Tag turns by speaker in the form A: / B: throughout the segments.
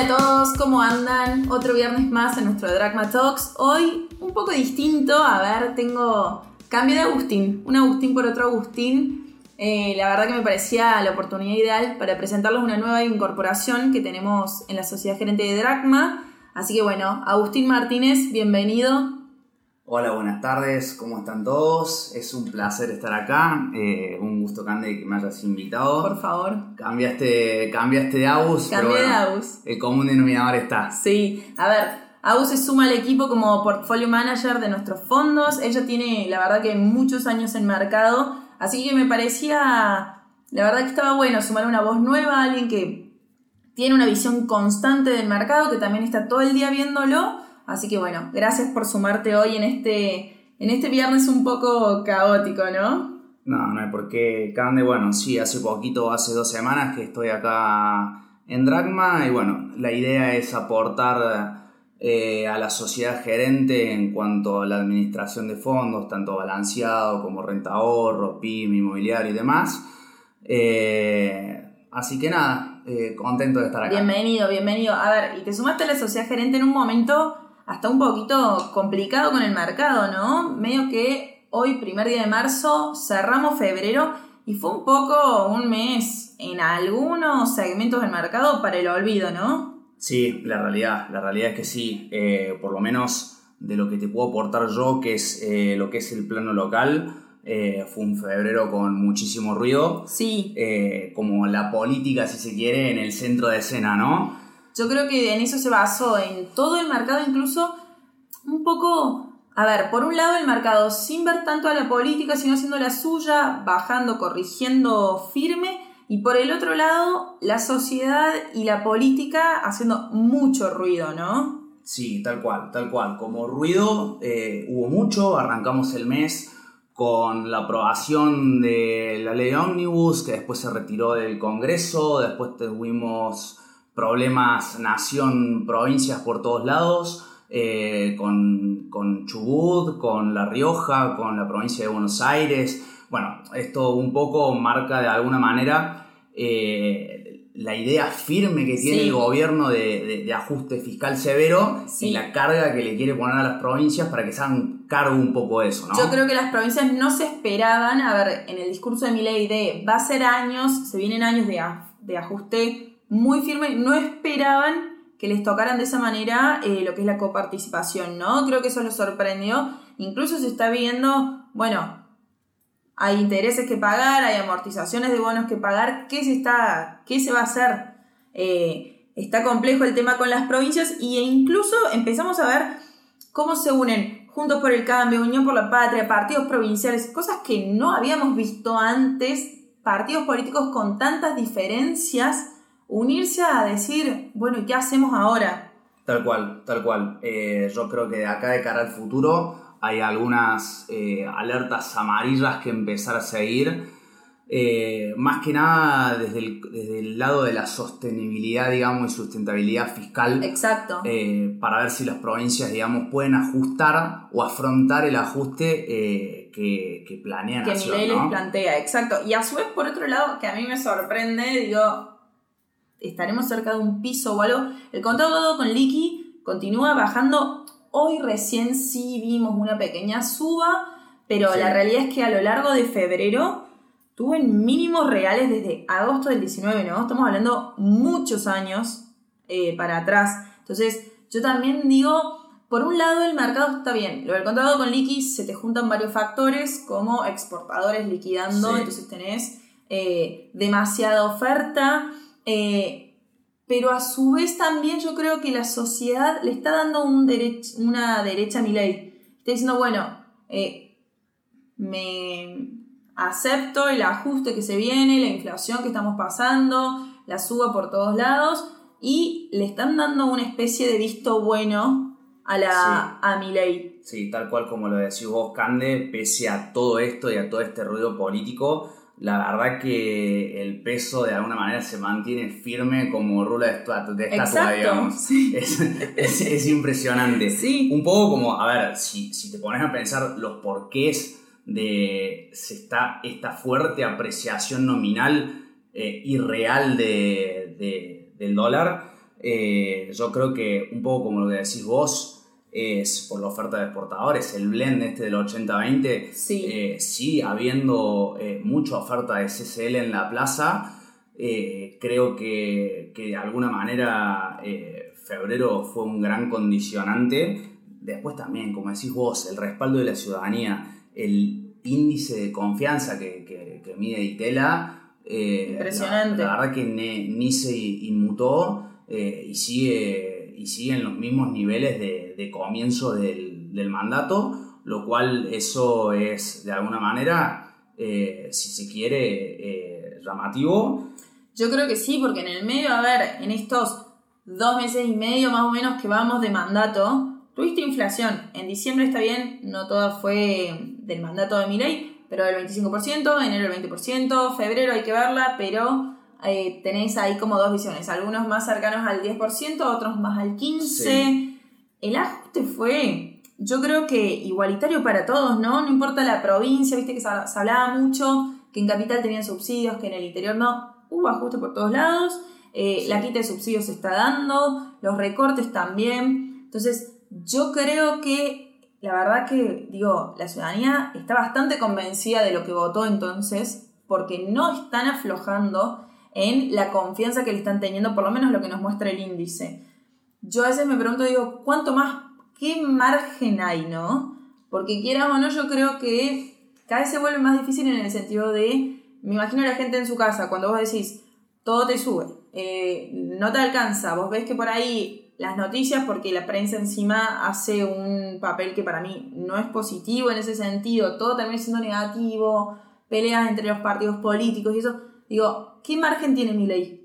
A: Hola a todos, ¿cómo andan? Otro viernes más en nuestro Dragma Talks. Hoy un poco distinto, a ver, tengo cambio de Agustín, un Agustín por otro Agustín. Eh, la verdad que me parecía la oportunidad ideal para presentarles una nueva incorporación que tenemos en la sociedad gerente de Dragma. Así que bueno, Agustín Martínez, bienvenido.
B: Hola, buenas tardes, ¿cómo están todos? Es un placer estar acá, eh, un gusto, Cande, que me hayas invitado.
A: Por favor.
B: Cambiaste, cambiaste de AUS,
A: Cambié
B: pero
A: de
B: bueno,
A: AUS.
B: el común denominador está.
A: Sí, a ver, Agus se suma al equipo como portfolio manager de nuestros fondos. Ella tiene, la verdad, que muchos años en mercado, así que me parecía, la verdad que estaba bueno sumar una voz nueva, alguien que tiene una visión constante del mercado, que también está todo el día viéndolo. Así que bueno, gracias por sumarte hoy en este, en este viernes un poco caótico, ¿no?
B: No, no hay por qué, Cande. Bueno, sí, hace poquito, hace dos semanas que estoy acá en Dragma y bueno, la idea es aportar eh, a la sociedad gerente en cuanto a la administración de fondos, tanto balanceado como renta ahorro, PIB, inmobiliario y demás. Eh, así que nada, eh, contento de estar acá.
A: Bienvenido, bienvenido. A ver, y te sumaste a la sociedad gerente en un momento hasta un poquito complicado con el mercado, ¿no? Medio que hoy, primer día de marzo, cerramos febrero y fue un poco un mes en algunos segmentos del mercado para el olvido, ¿no?
B: Sí, la realidad, la realidad es que sí, eh, por lo menos de lo que te puedo aportar yo, que es eh, lo que es el plano local, eh, fue un febrero con muchísimo ruido,
A: Sí,
B: eh, como la política, si se quiere, en el centro de escena, ¿no?
A: Yo creo que en eso se basó, en todo el mercado, incluso un poco, a ver, por un lado el mercado sin ver tanto a la política, sino haciendo la suya, bajando, corrigiendo firme, y por el otro lado la sociedad y la política haciendo mucho ruido, ¿no?
B: Sí, tal cual, tal cual. Como ruido eh, hubo mucho, arrancamos el mes con la aprobación de la ley Omnibus, que después se retiró del Congreso, después tuvimos problemas nación, provincias por todos lados, eh, con, con Chubut, con La Rioja, con la provincia de Buenos Aires. Bueno, esto un poco marca de alguna manera eh, la idea firme que tiene
A: Sí.
B: el gobierno de, de- de ajuste fiscal severo
A: Sí.
B: y la carga que le quiere poner a las provincias para que se hagan cargo un poco de eso, ¿no?
A: Yo creo que las provincias no se esperaban, a ver, en el discurso de mi ley de va a ser años, se vienen años de, a- de ajuste muy firme, no esperaban que les tocaran de esa manera eh, lo que es la coparticipación, ¿no? Creo que eso los sorprendió. Incluso se está viendo, bueno, hay intereses que pagar, hay amortizaciones de bonos que pagar, ¿qué se, está, qué se va a hacer? Eh, está complejo el tema con las provincias e incluso empezamos a ver cómo se unen Juntos por el Cambio, Unión por la Patria, partidos provinciales, cosas que no habíamos visto antes, partidos políticos con tantas diferencias, unirse a decir, bueno, ¿y qué hacemos ahora?
B: Tal cual, tal cual. Eh, yo creo que de acá de cara al futuro hay algunas eh, alertas amarillas que empezar a seguir. Eh, más que nada desde el, desde el lado de la sostenibilidad, digamos, y sustentabilidad fiscal.
A: Exacto.
B: eh, para ver si las provincias, digamos, pueden ajustar o afrontar el ajuste eh, que, que planea
A: que les
B: ¿no?
A: plantea, exacto. Y a su vez, por otro lado, que a mí me sorprende, digo, estaremos cerca de un piso o algo. El contado con Liqui continúa bajando. Hoy recién sí vimos una pequeña suba, pero
B: Sí.
A: la realidad es que a lo largo de febrero tuvo en mínimos reales desde agosto del 19, ¿no? Estamos hablando muchos años eh, para atrás. Entonces, yo también digo, por un lado el mercado está bien. Lo del contrato con liqui se te juntan varios factores como exportadores liquidando,
B: Sí.
A: entonces tenés eh, demasiada oferta. Eh, pero a su vez también yo creo que la sociedad le está dando un derech- una derecha a mi ley. Está diciendo, bueno, eh, me acepto el ajuste que se viene, la inflación que estamos pasando, la suba por todos lados y le están dando una especie de visto bueno a la a mi ley.
B: Sí, tal cual como lo decís vos, Cande, pese a todo esto y a todo este ruido político, la verdad que el peso de alguna manera se mantiene firme como rula de estatua, de estatua, digamos.
A: Sí.
B: Es, es- es impresionante.
A: Sí.
B: Un poco como, a ver, si, si te pones a pensar los porqués de se está, esta fuerte apreciación nominal eh, y real de, de- del dólar, Eh, yo creo que un poco como lo que decís vos, es por la oferta de exportadores, el blend este del 80-20,
A: Sí.
B: eh, sí, habiendo eh, mucha oferta de CCL en la plaza, eh, creo que, que de alguna manera eh, febrero fue un gran condicionante. Después también, como decís vos, el respaldo de la ciudadanía, el índice de confianza que, que- que mide Itela.
A: Impresionante.
B: La, la verdad que ne- ni se inmutó eh, y, sigue, y sigue en los mismos niveles de, de comienzo del, del mandato, lo cual eso es de alguna manera, eh, si se quiere, eh, llamativo.
A: Yo creo que sí, porque en el medio, a ver, en estos dos meses y medio más o menos que vamos de mandato, tuviste inflación. En diciembre está bien, no toda fue del mandato de Milei, pero del 25%, enero el 20%, febrero hay que verla, pero eh, tenéis ahí como dos visiones, algunos más cercanos al 10%, otros más al 15%. El ajuste fue, yo creo que igualitario para todos, ¿no? No importa la provincia, viste que se, se hablaba mucho que en capital tenían subsidios, que en el interior no. Hubo ajuste por todos lados, eh, la quita de subsidios se está dando, los recortes también. Entonces, yo creo que la verdad que, digo, la ciudadanía está bastante convencida de lo que votó entonces, porque no están aflojando en la confianza que le están teniendo, por lo menos lo que nos muestra el índice. Yo a veces me pregunto, digo, ¿cuánto más, qué margen hay, no? Porque quieras o no, yo creo que cada vez se vuelve más difícil en el sentido de, me imagino a la gente en su casa, cuando vos decís, todo te sube, eh, no te alcanza, vos ves que por ahí las noticias, porque la prensa encima hace un papel que para mí no es positivo en ese sentido, todo termina siendo negativo, peleas entre los partidos políticos y eso, digo, ¿qué margen tiene mi ley?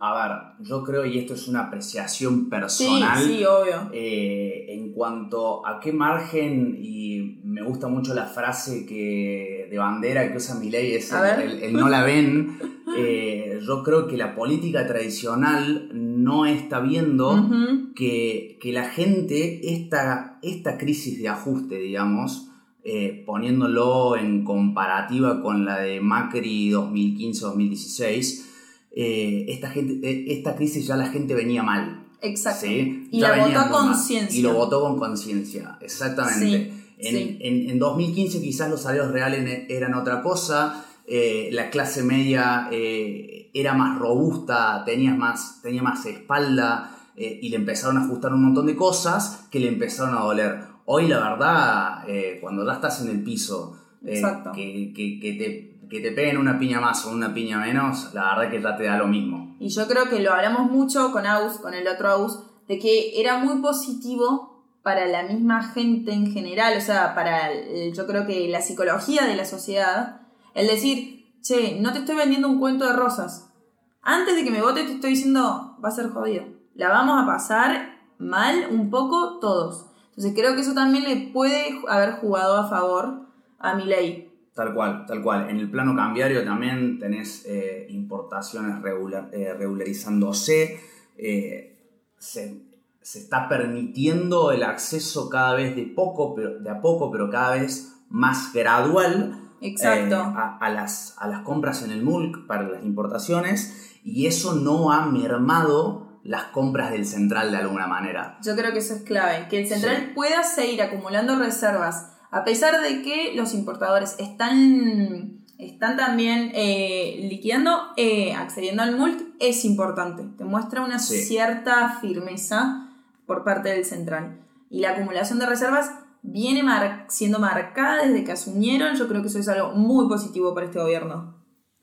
B: A ver, yo creo, y esto es una apreciación
A: Sí,
B: personal,
A: sí, obvio.
B: eh, en cuanto a qué margen, y me gusta mucho la frase que de bandera que usa Milei, es
A: A
B: el,
A: ver.
B: el- el no la ven, eh, yo creo que la política tradicional no está viendo que, que la gente, esta, esta crisis de ajuste, digamos, eh, poniéndolo en comparativa con la de Macri 2015-2016, eh, esta, gente, eh, esta crisis ya la gente venía mal.
A: Exacto.
B: ¿sí?
A: Y
B: Ya
A: la votó
B: mal.
A: conciencia.
B: Y lo votó con conciencia, exactamente.
A: Sí,
B: en,
A: sí.
B: en- en 2015 quizás los salarios reales eran otra cosa, eh, la clase media era más robusta, tenías más, tenía más espalda y le empezaron a ajustar un montón de cosas que le empezaron a doler. Hoy la verdad, eh, cuando ya estás en el piso, eh, que, que- que te, que te peguen una piña más o una piña menos, la verdad que ya te da lo mismo.
A: Y yo creo que lo hablamos mucho con Aus, con el otro Aus, de que era muy positivo para la misma gente en general, o sea, para el- yo creo que la psicología de la sociedad, el decir, che, no te estoy vendiendo un cuento de rosas. Antes de que me vote te estoy diciendo, va a ser jodido. La vamos a pasar mal un poco todos. Entonces creo que eso también le puede haber jugado a favor a mi ley.
B: Tal cual, tal cual. En el plano cambiario también tenés eh, importaciones regular- eh, regularizándose. eh, se, se está permitiendo el acceso cada vez de poco, pero, de a poco, pero cada vez más gradual
A: Exacto.
B: a, a las, a las compras en el MULC para las importaciones y eso no ha mermado las compras del central de alguna manera.
A: Yo creo que eso es clave, que el central
B: Sí.
A: pueda seguir acumulando reservas, a pesar de que los importadores están, están también eh, liquidando, eh, accediendo al MULC, es importante. Te muestra una
B: Sí.
A: cierta firmeza por parte del central. Y la acumulación de reservas viene mar- siendo marcada desde que asumieron. Yo creo que eso es algo muy positivo para este gobierno.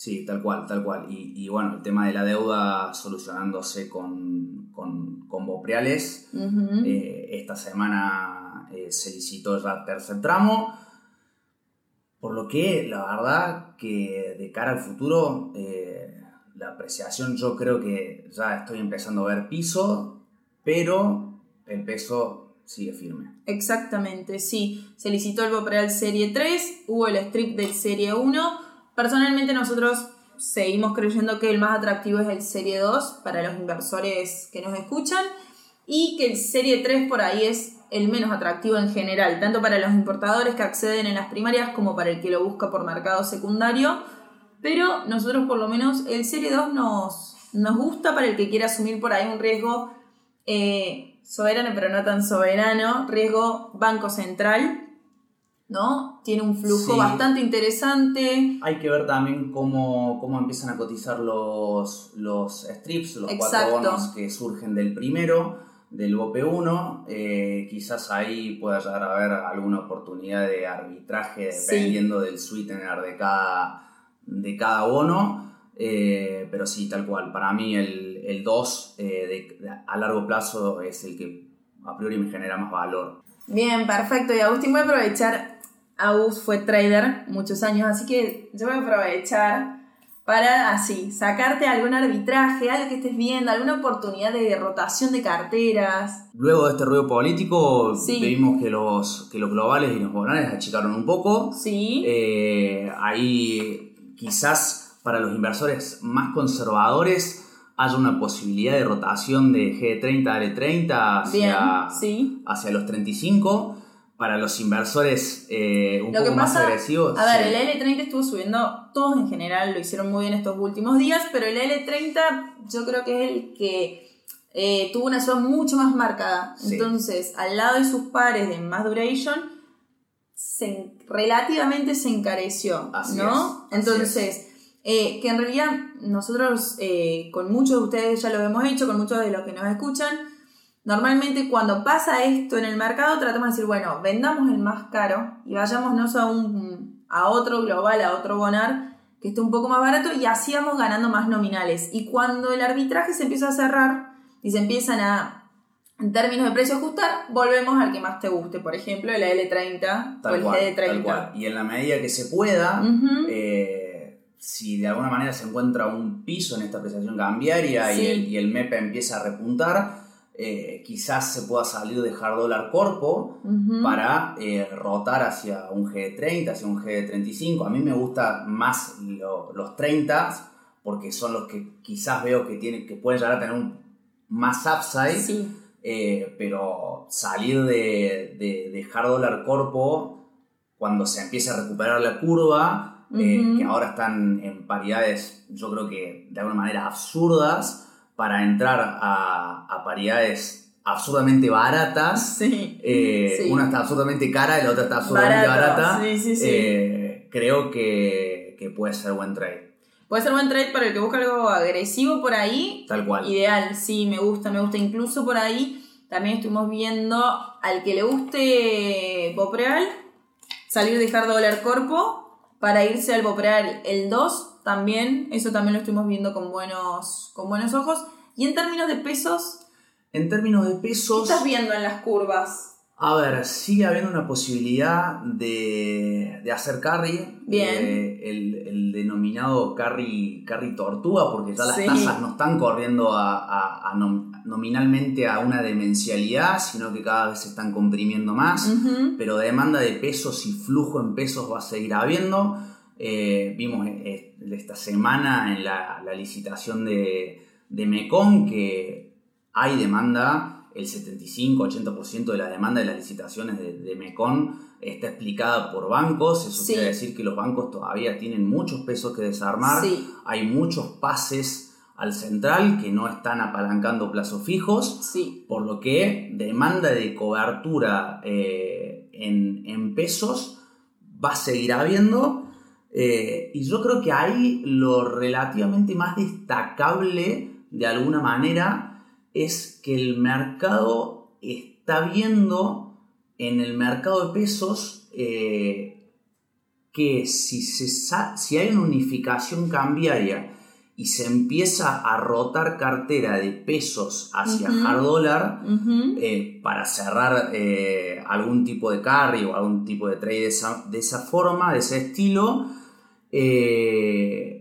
B: Sí, tal cual, tal cual. Y, y bueno, el tema de la deuda solucionándose con, con, con Bopreales. Eh, esta semana eh, se licitó ya el tercer tramo. Por lo que la verdad que de cara al futuro, eh, la apreciación yo creo que ya estoy empezando a ver piso, pero el peso sigue firme.
A: Exactamente, sí. Se licitó el Bopreal Serie 3, hubo el strip del Serie 1. Personalmente nosotros seguimos creyendo que el más atractivo es el Serie 2 para los inversores que nos escuchan y que el Serie 3 por ahí es el menos atractivo en general, tanto para los importadores que acceden en las primarias como para el que lo busca por mercado secundario. Pero nosotros por lo menos el Serie 2 nos, nos gusta para el que quiera asumir por ahí un riesgo eh, soberano, pero no tan soberano, riesgo Banco Central, ¿no? Tiene un flujo
B: Sí.
A: bastante interesante.
B: Hay que ver también cómo, cómo empiezan a cotizar los, los strips, los
A: Exacto.
B: cuatro bonos que surgen del primero, del BOP1. Eh, quizás ahí pueda llegar a haber alguna oportunidad de arbitraje
A: Sí.
B: dependiendo del sweetener de cada, de cada bono. Eh, pero sí, tal cual. Para mí el, el 2 eh, de- de- a largo plazo es el que a priori me genera más valor.
A: Bien, perfecto. Y Agustín voy a aprovechar. Agus fue trader muchos años, así que yo voy a aprovechar para así sacarte algún arbitraje, algo que estés viendo, alguna oportunidad de rotación de carteras.
B: Luego de este ruido político,
A: Sí.
B: vimos que los, que los globales y los bonales achicaron un poco.
A: Sí.
B: Eh, ahí quizás para los inversores más conservadores haya una posibilidad de rotación de G30 a L30
A: Bien,
B: hacia,
A: sí.
B: hacia los 35. Para los inversores eh, un
A: Lo que
B: poco más agresivos.
A: a ver,
B: sí.
A: el L30 estuvo subiendo, todos en general lo hicieron muy bien estos últimos días, pero el L30 yo creo que es el que eh, tuvo una suba mucho más marcada.
B: Sí.
A: Entonces, al lado de sus pares de más duration, se, relativamente se encareció,
B: Así
A: ¿no?
B: es,
A: Entonces, eh, que en realidad nosotros con muchos de ustedes ya lo hemos hecho, con muchos de los que nos escuchan, normalmente cuando pasa esto en el mercado tratamos de decir, bueno, vendamos el más caro y vayámonos a, un, a otro global, a otro bonar que esté un poco más barato y así vamos ganando más nominales. Y cuando el arbitraje se empieza a cerrar y se empiezan a, en términos de precio ajustar, volvemos al que más te guste, por ejemplo, el L30 o el
B: cual,
A: GD30.
B: tal cual. Y en la medida que se pueda, eh, si de alguna manera se encuentra un piso en esta apreciación cambiaria
A: Sí.
B: y, el, y el MEP empieza a repuntar, eh, quizás se pueda salir de hard dólar corpo para eh, rotar hacia un G30, hacia un G35. A mí me gusta más lo- los 30 porque son los que quizás veo que, tienen, que pueden llegar a tener un, más upside.
A: Sí.
B: Eh, pero salir de, de, de hard dólar corpo cuando se empiece a recuperar la curva, que ahora están en paridades, yo creo que de alguna manera absurdas, para entrar a, a paridades absurdamente baratas.
A: Sí.
B: Eh,
A: Sí.
B: Una está absurdamente cara y la otra está absurdamente
A: Barato,
B: barata.
A: sí, sí, sí.
B: Eh, creo que, que puede ser buen trade.
A: Puede ser buen trade para el que busca algo agresivo por ahí.
B: Tal cual.
A: Ideal, sí, me gusta, me gusta. Incluso por ahí también estuvimos viendo al que le guste Bopreal, salir de hard dólar corpo para irse al Bopreal el 2 también. Eso también lo estuvimos viendo con buenos, con buenos ojos. Y en términos de pesos,
B: En términos de
A: ¿qué
B: pesos.
A: estás viendo en las curvas?
B: A ver, sigue habiendo una posibilidad de, de hacer carry.
A: Bien.
B: eh, el, el denominado carry, carry tortuga, porque ya las
A: Sí.
B: tasas no están corriendo a, a- a nom- nominalmente a una demencialidad, sino que cada vez se están comprimiendo más. Pero demanda de pesos y flujo en pesos va a seguir habiendo. Eh, vimos eh, esta semana en la, la licitación de, de Mecon que hay demanda, el 75-80% de la demanda de las licitaciones de, de Mecon está explicada por bancos, eso
A: Sí.
B: quiere decir que los bancos todavía tienen muchos pesos que desarmar,
A: Sí.
B: hay muchos pases al central que no están apalancando plazos fijos,
A: Sí.
B: por lo que demanda de cobertura eh, en, en pesos va a seguir habiendo. eh, y yo creo que ahí lo relativamente más destacable, de alguna manera, es que el mercado está viendo en el mercado de pesos eh, que si, se si hay una unificación cambiaria y se empieza a rotar cartera de pesos hacia hard dólar eh, para cerrar eh, algún tipo de carry o algún tipo de trade de esa, de esa forma, de ese estilo, eh,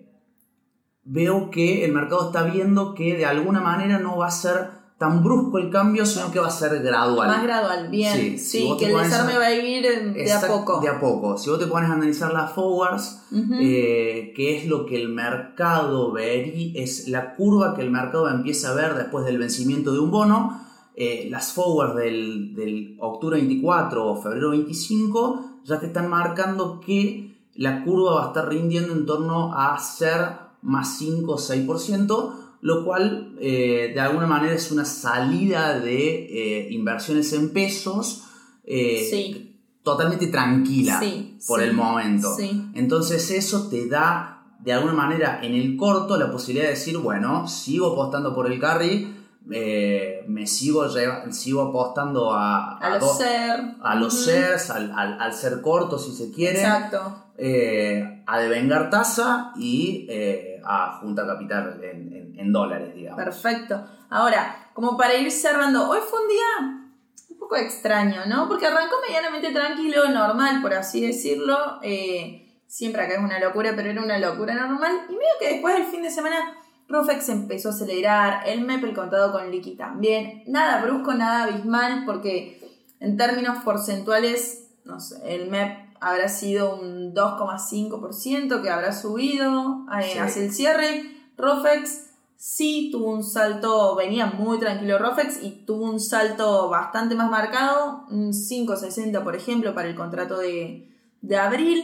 B: veo que el mercado está viendo que de alguna manera no va a ser tan brusco el cambio, sino que va a ser gradual.
A: Más gradual, bien.
B: Sí,
A: Sí,
B: si
A: que el desarme
B: a-
A: va a ir de a poco.
B: De a poco. Si vos te pones a analizar las forwards, eh, que es lo que el mercado vería, es la curva que el mercado empieza a ver después del vencimiento de un bono. Eh, las forwards del, del octubre 24 o febrero 25 ya te están marcando que la curva va a estar rindiendo en torno a ser más 5 o 6%, lo cual eh, de alguna manera es una salida de eh, inversiones en pesos eh,
A: Sí.
B: totalmente tranquila
A: Sí,
B: por
A: sí,
B: el momento. Entonces eso te da de alguna manera en el corto la posibilidad de decir, bueno, sigo apostando por el carry, me sigo, sigo apostando a,
A: A los ser.
B: a los al, al- al ser corto si se quiere,
A: Exacto.
B: A devengar tasa y eh, a junta capital en dólares, digamos.
A: Perfecto. Ahora, como para ir cerrando, hoy fue un día un poco extraño, ¿no? Porque arrancó medianamente tranquilo, normal, por así decirlo. Eh, siempre acá es una locura, pero era una locura normal. Y medio que después del fin de semana, Rofex empezó a acelerar, el MEP, el contado con liqui también. Nada brusco, nada abismal, porque en términos porcentuales, no sé, el MEP habrá sido un 2,5% que habrá subido eh,
B: Sí.
A: hacia el cierre. Rofex sí tuvo un salto, venía muy tranquilo Rofex y tuvo un salto bastante más marcado, un 5,60 por ejemplo para el contrato de, de abril.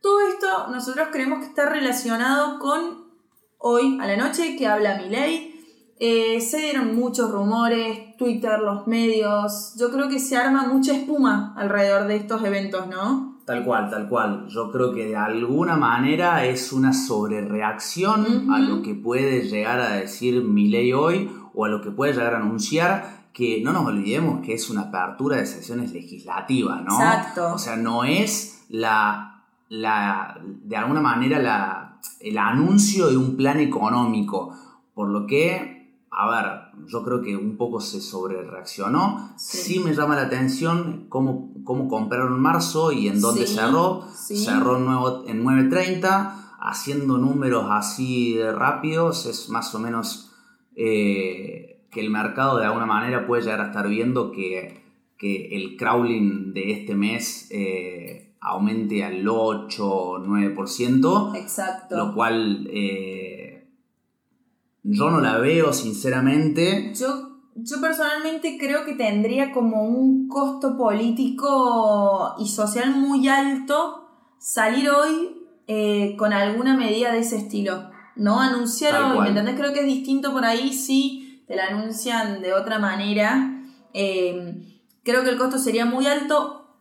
A: Todo esto nosotros creemos que está relacionado con hoy a la noche que habla Milei. Eh, se dieron muchos rumores, Twitter, los medios. Yo creo que se arma mucha espuma alrededor de estos eventos, ¿no?
B: Tal cual, tal cual. Yo creo que de alguna manera es una sobrereacción
A: Ujú.
B: a lo que puede llegar a decir Milei hoy o a lo que puede llegar a anunciar, que no nos olvidemos que es una apertura de sesiones legislativas, ¿no?
A: Exacto.
B: O sea, no es la, la de alguna manera la, el anuncio de un plan económico, por lo que, a ver, yo creo que un poco se sobrereaccionó.
A: Sí.
B: Sí, me llama la atención cómo, cómo compraron en marzo y en dónde
A: Sí,
B: cerró.
A: sí.
B: Cerró en, nuevo- en 9.30, haciendo números así rápidos, es más o menos eh, que el mercado de alguna manera puede llegar a estar viendo que, que el crawling de este mes eh, aumente al 8 o 9%,
A: Exacto.
B: lo cual eh, yo no la veo sinceramente.
A: Yo, yo personalmente creo que tendría como un costo político y social muy alto salir hoy eh, con alguna medida de ese estilo. No anunciar hoy. ¿me entendés? Creo que es distinto por ahí si te la anuncian de otra manera. Eh, creo que el costo sería muy alto.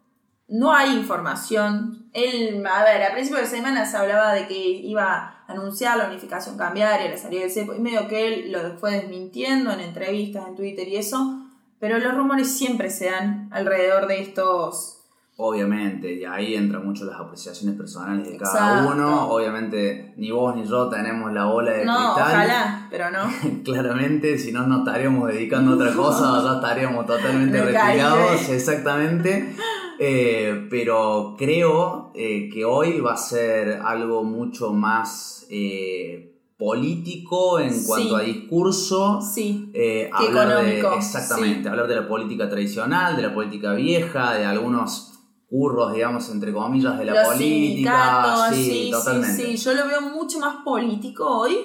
A: No hay información. Él, a ver, a principio de semana se hablaba de que iba a anunciar la unificación cambiaria, la salida del cepo, y medio que él lo fue desmintiendo en entrevistas, en Twitter y eso. Pero los rumores siempre se dan alrededor de estos.
B: Obviamente, y ahí entran mucho las apreciaciones personales de cada uno. Obviamente, ni vos ni yo tenemos la bola de
A: No,
B: cristal.
A: ojalá, pero no.
B: Claramente, si no nos estaríamos dedicando a otra cosa, ya estaríamos totalmente retirados, exactamente. Eh, pero creo eh, que hoy va a ser algo mucho más eh, político en
A: Sí.
B: cuanto a discurso.
A: Sí,
B: Eh, hablar de,
A: económico,
B: exactamente,
A: sí.
B: hablar de la política tradicional, de la política vieja, de algunos curros, digamos, entre comillas, de la
A: los
B: política. sí,
A: sí, sí,
B: totalmente.
A: sí. Yo lo veo mucho más político hoy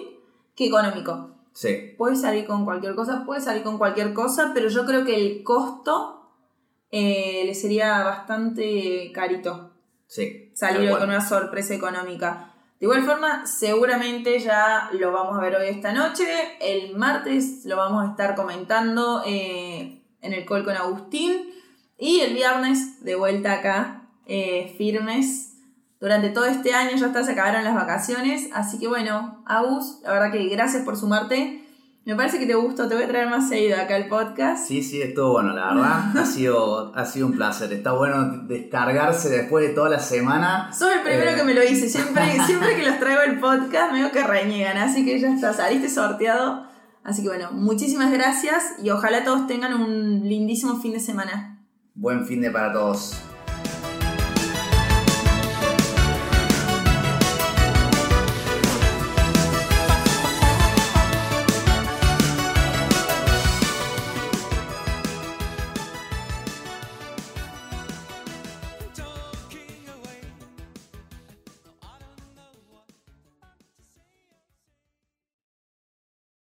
A: que económico.
B: Sí,
A: Puede salir con cualquier cosa, puede salir con cualquier cosa, pero yo creo que el costo eh, le sería bastante carito
B: sí.
A: salir con una sorpresa económica. De igual forma, seguramente ya lo vamos a ver hoy esta noche. El martes lo vamos a estar comentando eh, en el call con Agustín. Y el viernes, de vuelta acá, eh, firmes. Durante todo este año ya está, se acabaron las vacaciones. Así que bueno, Agus, la verdad que gracias por sumarte. Me parece que te gustó, te voy a traer más seguido acá al podcast.
B: Sí, sí, estuvo bueno, la verdad. ha, sido, ha sido un placer. Está bueno descargarse después de toda la semana.
A: Sos el primero
B: Eh.
A: que me lo hice. Siempre, siempre que los traigo el podcast, medio que reniegan. Así que ya está, saliste sorteado. Así que bueno, muchísimas gracias y ojalá todos tengan un lindísimo fin de semana.
B: Buen fin de para todos.